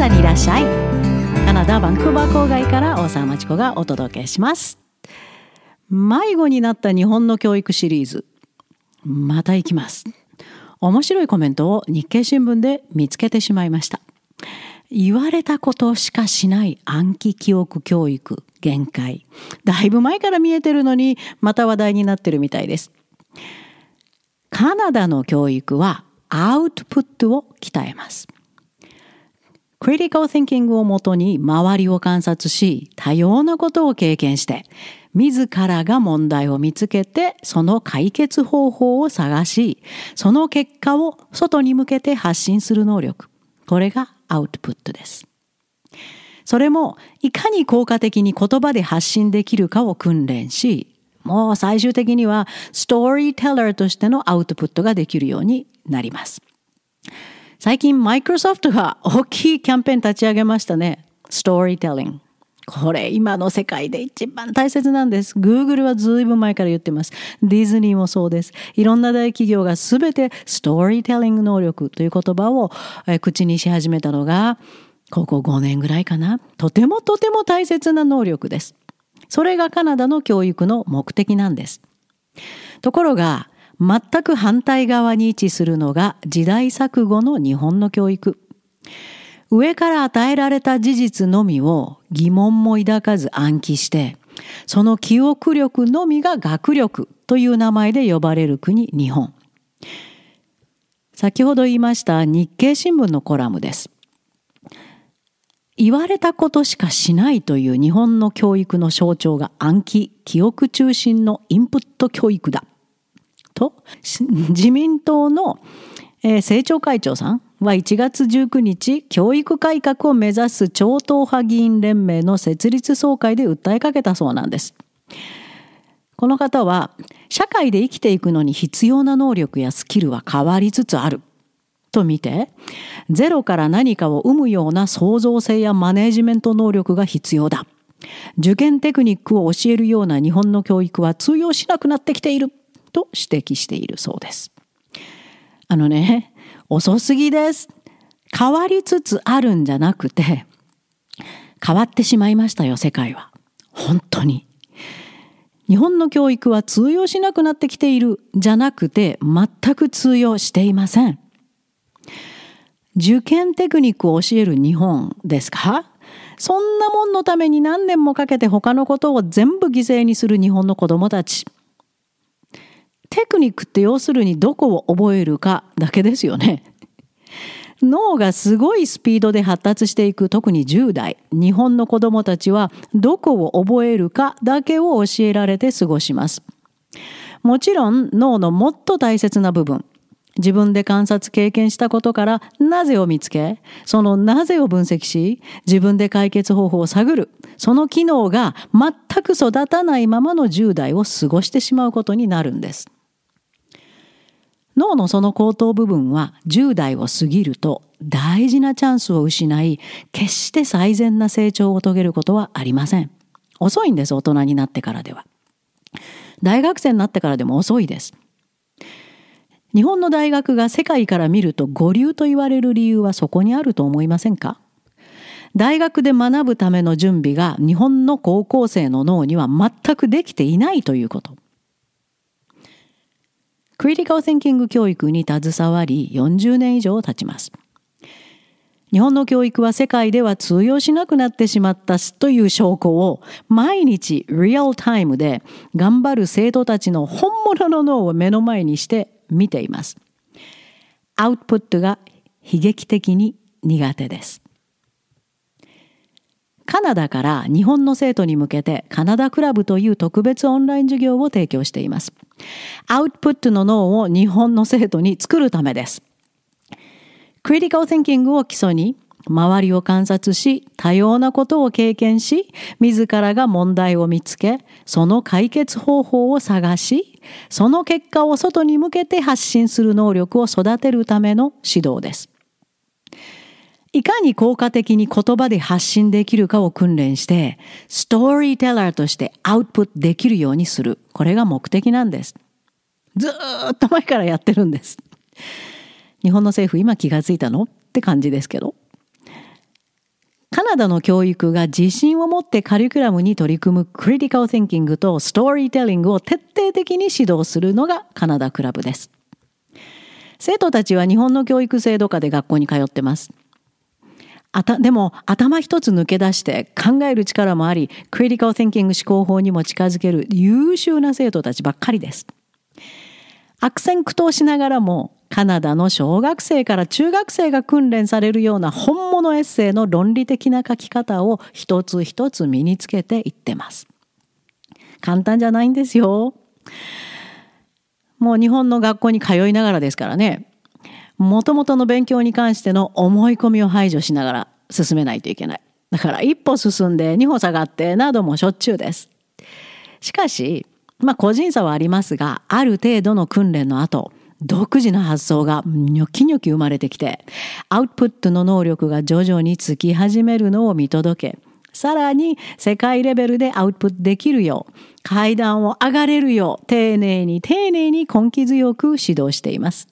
ダにいらっしゃい。カナダバンクーバー郊外から大沢町子がお届けします。迷子になった日本の教育シリーズ。また行きます。面白いコメントを日経新聞で見つけてしまいました。言われたことしかしない暗記記憶教育限界。だいぶ前から見えてるのにまた話題になってるみたいです。カナダの教育はアウトプットを鍛えます。クリティカル・ティンキングをもとに周りを観察し多様なことを経験して自らが問題を見つけてその解決方法を探しその結果を外に向けて発信する能力。これがアウトプットです。それもいかに効果的に言葉で発信できるかを訓練しもう最終的にはストーリーテラーとしてのアウトプットができるようになります。最近マイクロソフトが大きいキャンペーン立ち上げましたね。ストーリーテリング。これ今の世界で一番大切なんです。Google はずいぶん前から言ってます。ディズニーもそうです。いろんな大企業が全てストーリーテリング能力という言葉を口にし始めたのが、ここ5年ぐらいかな。とてもとても大切な能力です。それがカナダの教育の目的なんです。ところが、全く反対側に位置するのが時代錯誤の日本の教育。上から与えられた事実のみを疑問も抱かず暗記して、その記憶力のみが学力という名前で呼ばれる国日本。先ほど言いました日経新聞のコラムです。言われたことしかしないという日本の教育の象徴が暗記、記憶中心のインプット教育だ。と 自民党の、え、政調会長さんは1月19日教育改革を目指す超党派議員連盟の設立総会で訴えかけたそうなんです。この方は社会で生きていくのに必要な能力やスキルは変わりつつあると見てゼロから何かを生むような創造性やマネージメント能力が必要だ。受験テクニックを教えるような日本の教育は通用しなくなってきていると指摘しているそうです。あのね、遅すぎです。変わりつつあるんじゃなくて、変わってしまいましたよ、世界は。本当に。日本の教育は通用しなくなってきているじゃなくて全く通用していません。受験テクニックを教える日本ですか？そんなもんのために何年もかけて他のことを全部犠牲にする日本の子供たち。テクニックって要するにどこを覚えるかだけですよね。脳がすごいスピードで発達していく特に10代日本の子どもたちはどこを覚えるかだけを教えられて過ごします。もちろん脳のもっと大切な部分。自分で観察経験したことからなぜを見つけそのなぜを分析し自分で解決方法を探る。その機能が全く育たないままの10代を過ごしてしまうことになるんです。脳のその後頭部分は10代を過ぎると大事なチャンスを失い決して最善な成長を遂げることはありません。遅いんです大人になってからでは。大学生になってからでも遅いです。日本の大学が世界から見ると五流と言われる理由はそこにあると思いませんか？大学で学ぶための準備が日本の高校生の脳には全くできていないということ。クリティカル・センキング教育に携わり40年以上経ちます。日本の教育は世界では通用しなくなってしまったという証拠を毎日リアルタイムで頑張る生徒たちの本物の脳を目の前にして見ています。アウトプットが悲劇的に苦手です。カナダから日本の生徒に向けてカナダクラブという特別オンライン授業を提供しています。アウトプットの脳を日本の生徒に作るためです。クリティカル・ティンキングを基礎に周りを観察し多様なことを経験し自らが問題を見つけその解決方法を探しその結果を外に向けて発信する能力を育てるための指導です。いかに効果的に言葉で発信できるかを訓練して、ストーリーテラーとしてアウトプットできるようにする。これが目的なんです。ずっと前からやってるんです。日本の政府今気がついたの？って感じですけど。カナダの教育が自信を持ってカリキュラムに取り組むクリティカル・ティンキングとストーリーテリングを徹底的に指導するのがカナダクラブです。生徒たちは日本の教育制度下で学校に通ってます。あたでも頭一つ抜け出して考える力もありクリティカル・ティンキング思考法にも近づける優秀な生徒たちばっかりです。悪戦苦闘しながらもカナダの小学生から中学生が訓練されるような本物エッセイの論理的な書き方を一つ一つ身につけていってます。簡単じゃないんですよ。もう日本の学校に通いながらですからね。もともとの勉強に関しての思い込みを排除しながら進めないといけない。だから一歩進んで二歩下がってなどもしょっちゅうです。しかし、まあ個人差はありますが、ある程度の訓練の後、独自の発想がニョキニョキ生まれてきて、アウトプットの能力が徐々につき始めるのを見届け、さらに世界レベルでアウトプットできるよう、階段を上がれるよう、丁寧に丁寧に根気強く指導しています。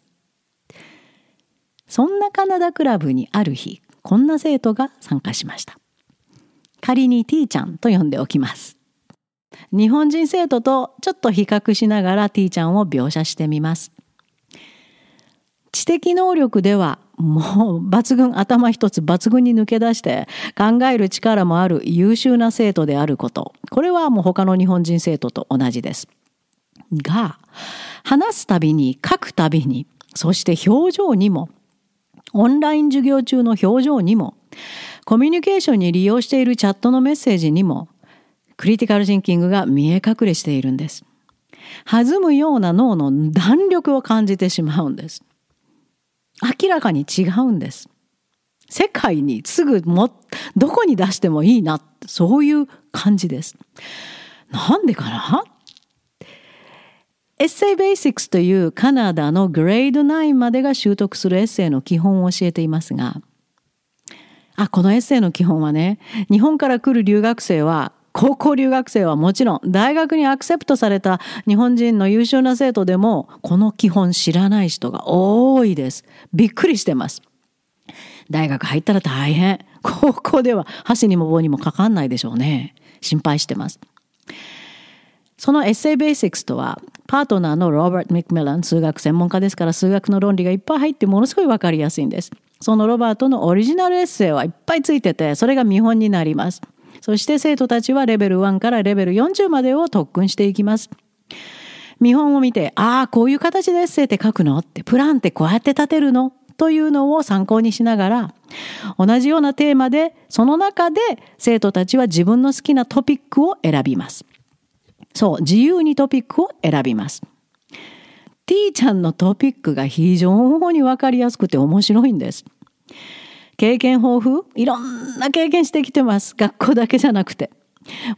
そんなカナダクラブにある日、こんな生徒が参加しました。仮に T ちゃんと呼んでおきます。日本人生徒とちょっと比較しながら T ちゃんを描写してみます。知的能力ではもう抜群頭一つ抜群に抜け出して考える力もある優秀な生徒であることこれはもう他の日本人生徒と同じです。が話すたびに書くたびにそして表情にもオンライン授業中の表情にもコミュニケーションに利用しているチャットのメッセージにもクリティカルシンキングが見え隠れしているんです。弾むような脳の弾力を感じてしまうんです。明らかに違うんです。世界にすぐもどこに出してもいいなそういう感じです。なんでかな？エッセイベーシックスというカナダのグレード9までが習得するエッセイの基本を教えていますがあこのエッセイの基本はね日本から来る留学生は高校留学生はもちろん大学にアクセプトされた日本人の優秀な生徒でもこの基本知らない人が多いです。びっくりしてます。大学入ったら大変。高校では箸にも棒にもかかんないでしょうね。心配してます。そのエッセイベーシックスとは、パートナーのロバート・ミックミラン、数学専門家ですから数学の論理がいっぱい入ってものすごいわかりやすいんです。そのロバートのオリジナルエッセイはいっぱいついてて、それが見本になります。そして生徒たちはレベル1からレベル40までを特訓していきます。見本を見て、ああ、こういう形でエッセイって書くの？って、プランってこうやって立てるの？というのを参考にしながら、同じようなテーマで、その中で生徒たちは自分の好きなトピックを選びます。そう、自由にトピックを選びます。T ちゃんのトピックが非常にわかりやすくて面白いんです。経験豊富いろんな経験してきてます。学校だけじゃなくて。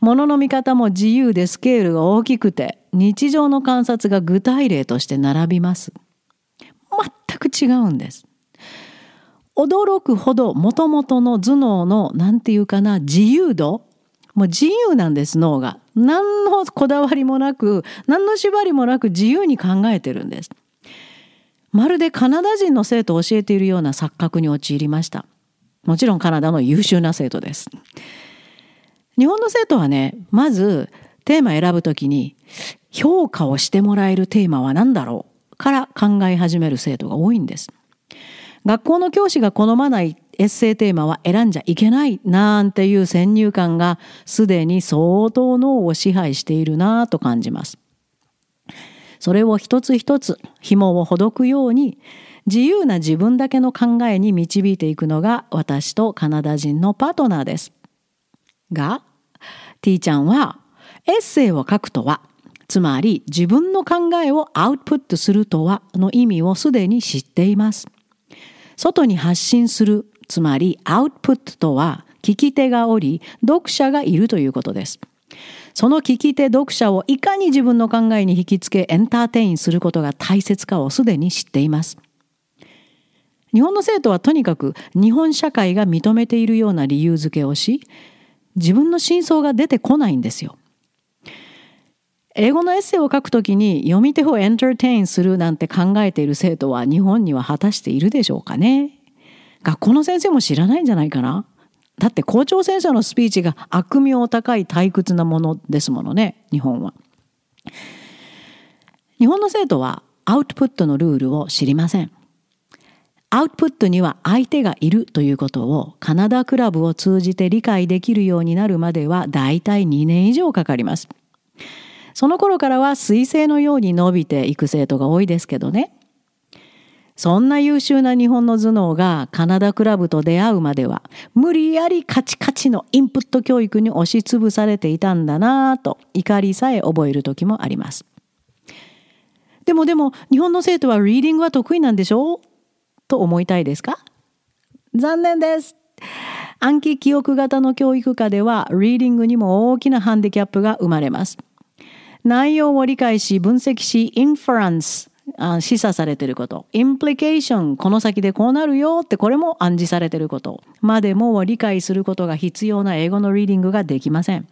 ものの見方も自由でスケールが大きくて、日常の観察が具体例として並びます。全く違うんです。驚くほどもともとの頭脳の何て言うかな自由度もう自由なんです脳が何のこだわりもなく何の縛りもなく自由に考えてるんですまるでカナダ人の生徒を教えているような錯覚に陥りましたもちろんカナダの優秀な生徒です。日本の生徒はね、まずテーマ選ぶときに評価をしてもらえるテーマは何だろうから考え始める生徒が多いんです。学校の教師が好まないエッセイテーマは選んじゃいけないなんていう先入観がすでに相当脳を支配しているなと感じます。それを一つ一つ紐をほどくように自由な自分だけの考えに導いていくのが私とカナダ人のパートナーです。が、T ちゃんはエッセイを書くとは、つまり自分の考えをアウトプットするとはの意味をすでに知っています。外に発信する、つまりアウトプットとは聞き手がおり、読者がいるということです。その聞き手読者をいかに自分の考えに引きつけエンターテインすることが大切かをすでに知っています。日本の生徒はとにかく日本社会が認めているような理由付けをし自分の真相が出てこないんですよ。英語のエッセイを書くときに読み手をエンターテインするなんて考えている生徒は日本には果たしているでしょうかね学校の先生も知らないんじゃないかな？だって校長先生のスピーチが悪名高い退屈なものですものね日本は。日本の生徒はアウトプットのルールを知りません。アウトプットには相手がいるということをカナダクラブを通じて理解できるようになるまではだいたい2年以上かかります。その頃からは彗星のように伸びていく生徒が多いですけどね。そんな優秀な日本の頭脳がカナダクラブと出会うまでは無理やりカチカチのインプット教育に押しつぶされていたんだなぁと怒りさえ覚える時もあります。でもでも日本の生徒はリーディングは得意なんでしょ？うと思いたいですか？残念です。暗記記憶型の教育科では、リーディングにも大きなハンディキャップが生まれます。内容を理解し、分析し、インファランス、あ示唆されてること、インプリケーション、この先でこうなるよってこれも暗示されてることまでも理解することが必要な英語のリーディングができません。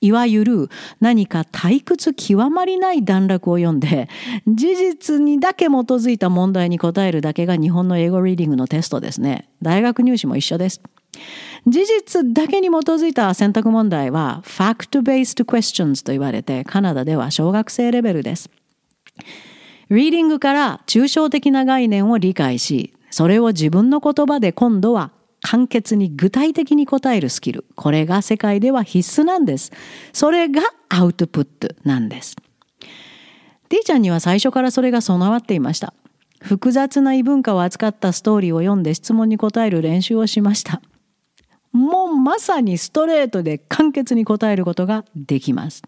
いわゆる何か退屈極まりない段落を読んで事実にだけ基づいた問題に答えるだけが日本の英語リーディングのテストですね。大学入試も一緒です。事実だけに基づいた選択問題は fact-based questions と言われてカナダでは小学生レベルです。リーディングから抽象的な概念を理解し、それを自分の言葉で今度は簡潔に具体的に答えるスキル。これが世界では必須なんです。それがアウトプットなんです。D ちゃんには最初からそれが備わっていました。複雑な異文化を扱ったストーリーを読んで質問に答える練習をしました。もうまさにストレートで簡潔に答えることができます。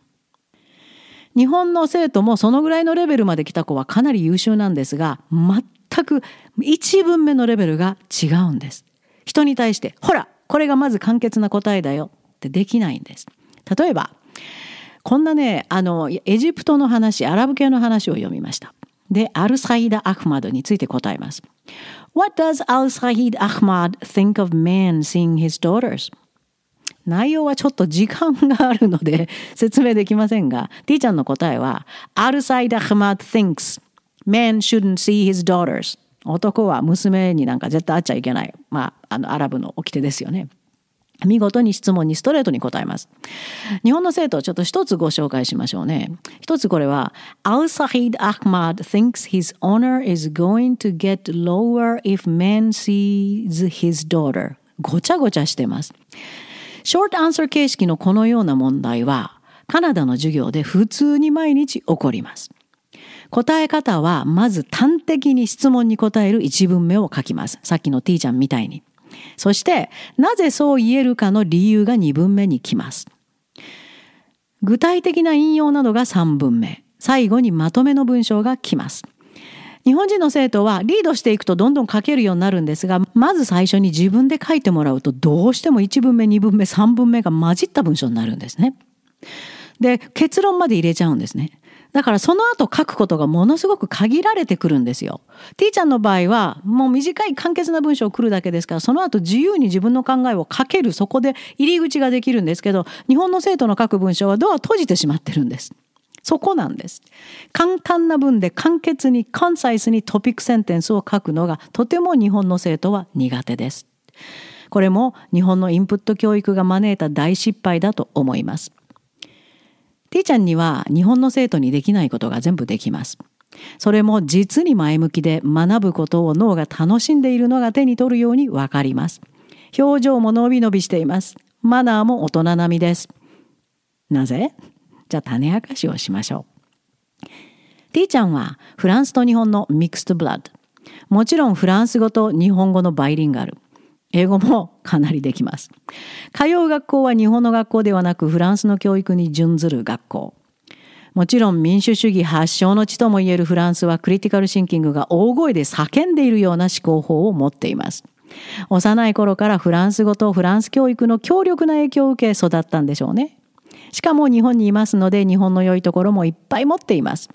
日本の生徒もそのぐらいのレベルまで来た子はかなり優秀なんですが、全く一文目のレベルが違うんです。人に対して、ほら、これがまず簡潔な答えだよってできないんです。例えば、こんなね、あの、エジプトの話、アラブ系の話を読みました。で、アルサイダ・アフマドについて答えます。What does Al-Sahid Ahmad think of man seeing his daughters? 内容はちょっと時間があるので 説明できませんが、T ちゃんの答えは、Al-Sahid Ahmad thinks man shouldn't see his daughters. 男は娘になんか絶対会っちゃいけない。まあ、あの、アラブの掟ですよね。見事に質問にストレートに答えます。日本の生徒をちょっと一つご紹介しましょうね。一つこれは、Al-Sahid Ahmad thinks his honor is going to get lower if man sees his daughter. ごちゃごちゃしてます。ショートアンサー形式のこのような問題は、カナダの授業で普通に毎日起こります。答え方は、まず端的に質問に答える一文目を書きます。さっきの T ちゃんみたいに。そして、なぜそう言えるかの理由が2文目に来ます。具体的な引用などが3文目。最後にまとめの文章が来ます。日本人の生徒はリードしていくとどんどん書けるようになるんですが、まず最初に自分で書いてもらうとどうしても1文目、2文目、3文目が混じった文章になるんですね。で、結論まで入れちゃうんですね。だからその後書くことがものすごく限られてくるんですよ。T ちゃんの場合はもう短い簡潔な文章を来るだけですからその後自由に自分の考えを書けるそこで入り口ができるんですけど日本の生徒の書く文章はドア閉じてしまってるんです。そこなんです。簡単な文で簡潔にコンサイスにトピックセンテンスを書くのがとても日本の生徒は苦手です。これも日本のインプット教育が招いた大失敗だと思います。T ちゃんには日本の生徒にできないことが全部できます。それも実に前向きで学ぶことを脳が楽しんでいるのが手に取るようにわかります。表情も伸び伸びしています。マナーも大人並みです。なぜ？じゃあ種明かしをしましょう。T ちゃんはフランスと日本のミックストブラッド。もちろんフランス語と日本語のバイリンガル。英語もかなりできます。通う学校は日本の学校ではなくフランスの教育に準ずる学校。もちろん民主主義発祥の地ともいえるフランスはクリティカルシンキングが大声で叫んでいるような思考法を持っています。幼い頃からフランス語とフランス教育の強力な影響を受け育ったんでしょうね。しかも日本にいますので日本の良いところもいっぱい持っています。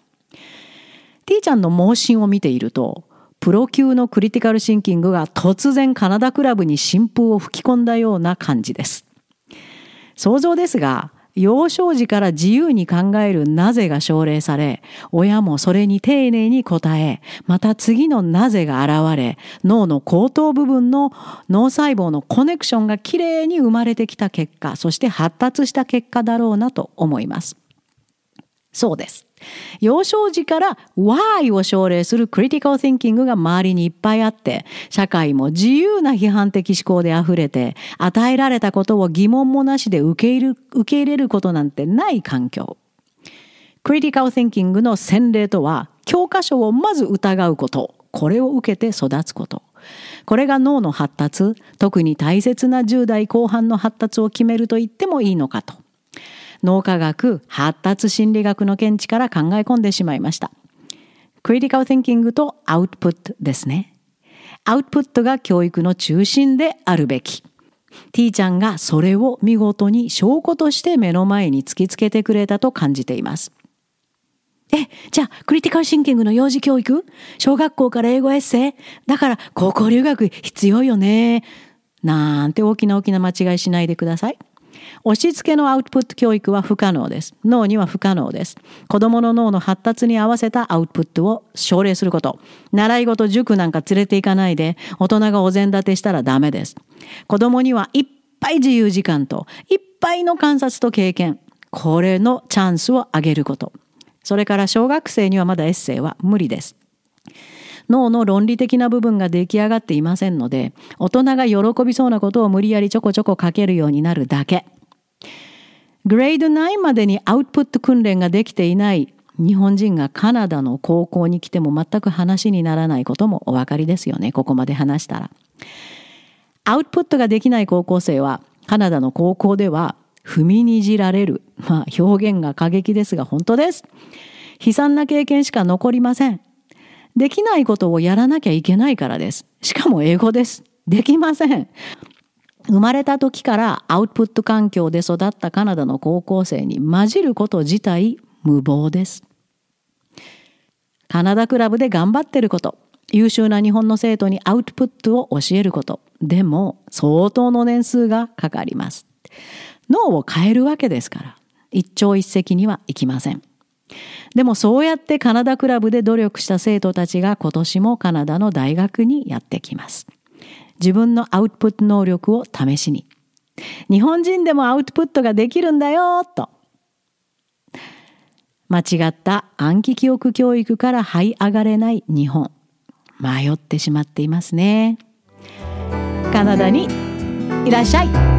T ちゃんの盲信を見ているとプロ級のクリティカルシンキングが突然カナダクラブに新風を吹き込んだような感じです。想像ですが、幼少時から自由に考えるなぜが奨励され、親もそれに丁寧に答え、また次のなぜが現れ、脳の後頭部分の脳細胞のコネクションがきれいに生まれてきた結果、そして発達した結果だろうなと思います。そうです。幼少時から Why を奨励するクリティカル・ティンキングが周りにいっぱいあって、社会も自由な批判的思考で溢れて、与えられたことを疑問もなしで受け入れ受け入れることなんてない環境。クリティカル・ティンキングの洗礼とは、教科書をまず疑うこと。これを受けて育つこと。これが脳の発達、特に大切な10代後半の発達を決めると言ってもいいのかと。脳科学、発達心理学の見地から考え込んでしまいました。クリティカル・ティンキングとアウトプットですね。アウトプットが教育の中心であるべき。ティーちゃんがそれを見事に証拠として目の前に突きつけてくれたと感じています。え、じゃあ、クリティカルシンキングの幼児教育？小学校から英語エッセイ？だから高校留学必要よね。なんて大きな大きな間違いしないでください。押し付けのアウトプット教育は不可能です。脳には不可能です。子供の脳の発達に合わせたアウトプットを奨励すること。習い事、塾なんか連れて行かないで、大人がお膳立てしたらダメです。子供にはいっぱい自由時間と、いっぱいの観察と経験。これのチャンスをあげること。それから小学生にはまだエッセイは無理です。脳の論理的な部分が出来上がっていませんので、大人が喜びそうなことを無理やりちょこちょこ書けるようになるだけ。グレード9までにアウトプット訓練ができていない日本人がカナダの高校に来ても全く話にならないこともお分かりですよね。ここまで話したら。アウトプットができない高校生はカナダの高校では踏みにじられる。まあ表現が過激ですが本当です。悲惨な経験しか残りません。できないことをやらなきゃいけないからです。しかも英語です。できません。生まれた時からアウトプット環境で育ったカナダの高校生に混じること自体無謀です。カナダクラブで頑張ってること、優秀な日本の生徒にアウトプットを教えること、でも相当の年数がかかります。脳を変えるわけですから、一朝一夕にはいきません。でもそうやってカナダクラブで努力した生徒たちが今年もカナダの大学にやってきます。自分のアウトプット能力を試しに。日本人でもアウトプットができるんだよと。間違った暗記記憶教育から這い上がれない日本。迷ってしまっていますね。カナダにいらっしゃい